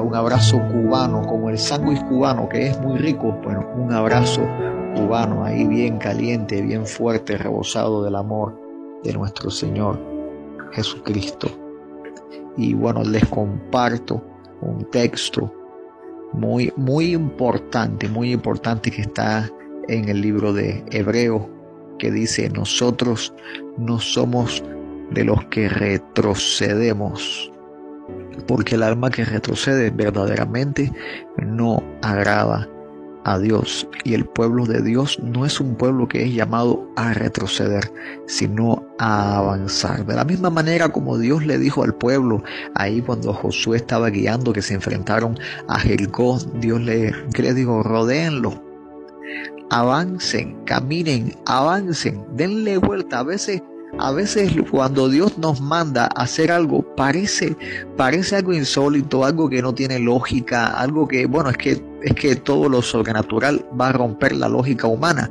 un abrazo cubano, como el sándwich cubano, que es muy rico, bueno, un abrazo cubano ahí bien caliente, bien fuerte, rebosado del amor de nuestro Señor Jesucristo. Y bueno, les comparto un texto muy, muy importante, muy importante que está en el libro de Hebreo, que dice, nosotros no somos de los que retrocedemos, porque el alma que retrocede verdaderamente no agrada a Dios y el pueblo de Dios no es un pueblo que es llamado a retroceder, sino a avanzar. De la misma manera como Dios le dijo al pueblo ahí cuando Josué estaba guiando que se enfrentaron a Jericó, Dios le, le dijo, rodeenlo, avancen, caminen, avancen, denle vuelta. A veces a veces cuando Dios nos manda a hacer algo parece parece algo insólito, algo que no tiene lógica, algo que bueno, es que es que todo lo sobrenatural va a romper la lógica humana.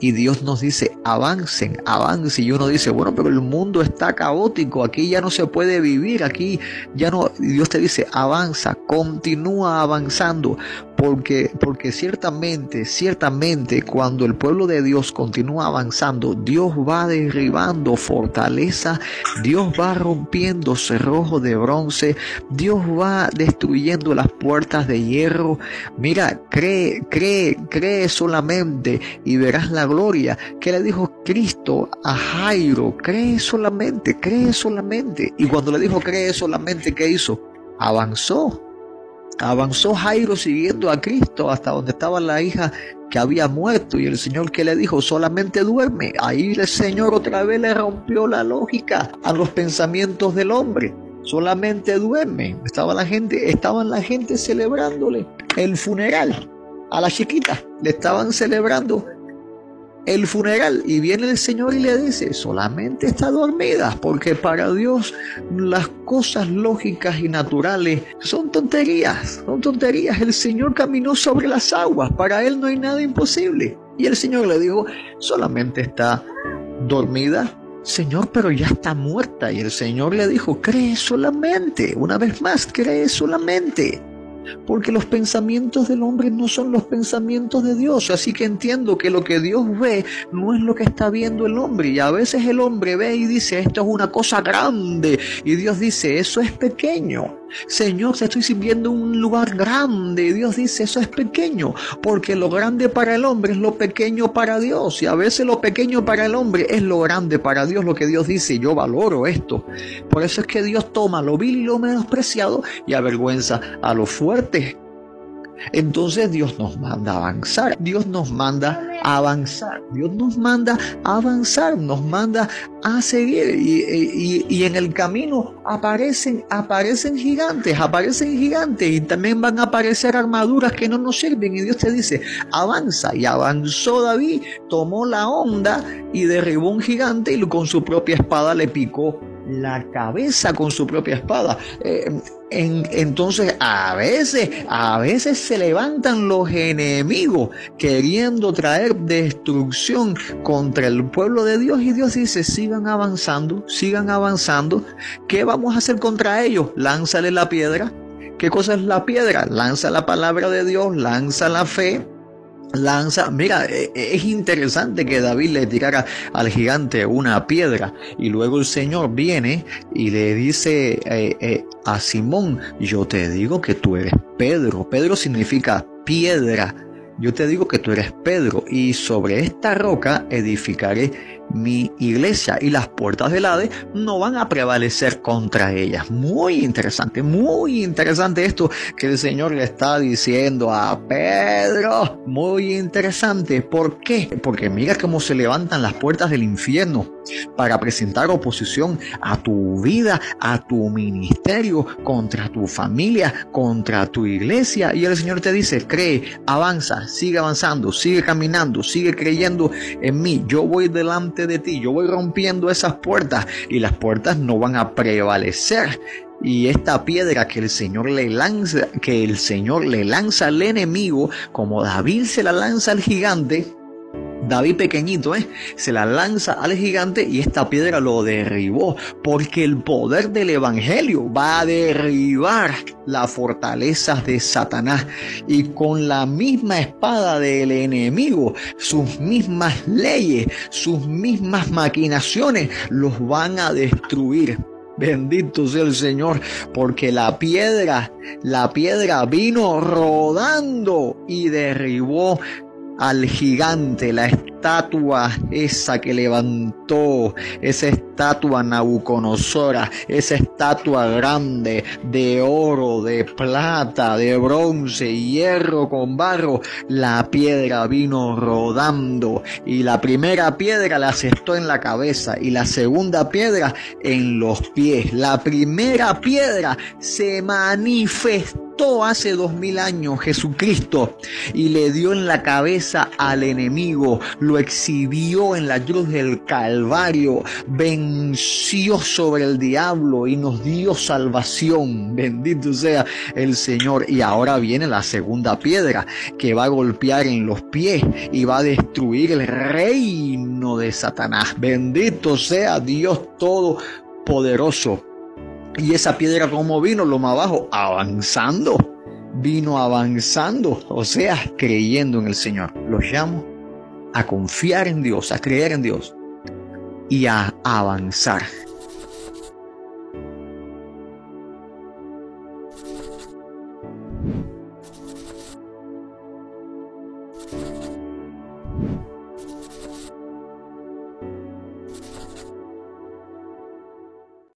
Y Dios nos dice, avancen, avancen. Y uno dice, bueno, pero el mundo está caótico, aquí ya no se puede vivir, aquí ya no. Dios te dice, avanza, continúa avanzando, porque, porque ciertamente, ciertamente cuando el pueblo de Dios continúa avanzando, Dios va derribando fortaleza, Dios va rompiendo cerrojos de bronce, Dios va destruyendo las puertas de hierro. Mira, cree, cree, cree solamente y verás la gloria. que le dijo Cristo a Jairo? Cree solamente, cree solamente. Y cuando le dijo cree solamente, ¿qué hizo? Avanzó Avanzó Jairo siguiendo a Cristo hasta donde estaba la hija que había muerto y el Señor que le dijo solamente duerme. Ahí el Señor otra vez le rompió la lógica a los pensamientos del hombre. Solamente duerme. Estaba la gente, estaban la gente celebrándole el funeral a la chiquita. Le estaban celebrando el funeral y viene el Señor y le dice, solamente está dormida, porque para Dios las cosas lógicas y naturales son tonterías, son tonterías. El Señor caminó sobre las aguas, para Él no hay nada imposible. Y el Señor le dijo, solamente está dormida. Señor, pero ya está muerta. Y el Señor le dijo, cree solamente, una vez más, cree solamente porque los pensamientos del hombre no son los pensamientos de Dios. Así que entiendo que lo que Dios ve no es lo que está viendo el hombre. Y a veces el hombre ve y dice, esto es una cosa grande. Y Dios dice, eso es pequeño. Señor, te estoy sirviendo un lugar grande. Dios dice, eso es pequeño. Porque lo grande para el hombre es lo pequeño para Dios. Y a veces lo pequeño para el hombre es lo grande para Dios. Lo que Dios dice, yo valoro esto. Por eso es que Dios toma lo vil y lo menospreciado y avergüenza a lo fuerte entonces Dios nos manda a avanzar, Dios nos manda a avanzar, Dios nos manda a avanzar, nos manda a seguir. Y, en el camino aparecen, aparecen gigantes, aparecen gigantes y también van a aparecer armaduras que no nos sirven. Y Dios te dice, avanza. Y avanzó David, tomó la onda y derribó un gigante y con su propia espada le picó la cabeza con su propia espada. Eh, entonces, a veces, a veces se levantan los enemigos queriendo traer destrucción contra el pueblo de Dios y Dios dice, sigan avanzando, sigan avanzando. ¿Qué vamos a hacer contra ellos? Lánzale la piedra. ¿Qué cosa es la piedra? Lanza la palabra de Dios, lanza la fe lanza, mira, e, e, es interesante que David le tirara al gigante una piedra y luego el Señor viene y le dice eh, eh, a Simón, yo te digo que tú eres Pedro, Pedro significa piedra, yo te digo que tú eres Pedro y sobre esta roca edificaré mi iglesia y las puertas del Hades no van a prevalecer contra ellas. Muy interesante, muy interesante esto que el Señor le está diciendo a Pedro. Muy interesante. ¿Por qué? Porque mira cómo se levantan las puertas del infierno para presentar oposición a tu vida, a tu ministerio, contra tu familia, contra tu iglesia. Y el Señor te dice, cree, avanza, sigue avanzando, sigue caminando, sigue creyendo en mí. Yo voy delante de ti. Yo voy rompiendo esas puertas y las puertas no van a prevalecer. Y esta piedra que el Señor le lanza, que el Señor le lanza al enemigo, como David se la lanza al gigante, David pequeñito, ¿eh? se la lanza al gigante y esta piedra lo derribó, porque el poder del Evangelio va a derribar las fortalezas de Satanás y con la misma espada del enemigo, sus mismas leyes, sus mismas maquinaciones, los van a destruir. Bendito sea el Señor, porque la piedra, la piedra vino rodando y derribó al gigante, la estatua esa que levantó, esa estatua Nabuconosora, esa estatua grande de oro, de plata, de bronce, hierro con barro, la piedra vino rodando y la primera piedra la asestó en la cabeza y la segunda piedra en los pies. La primera piedra se manifestó hace dos mil años Jesucristo y le dio en la cabeza al enemigo, lo exhibió en la cruz del Calvario, venció sobre el diablo y nos dio salvación. Bendito sea el Señor. Y ahora viene la segunda piedra que va a golpear en los pies y va a destruir el reino de Satanás. Bendito sea Dios Todopoderoso. Y esa piedra como vino, lo más abajo, avanzando. Vino avanzando, o sea, creyendo en el Señor. Los llamo a confiar en Dios, a creer en Dios y a avanzar.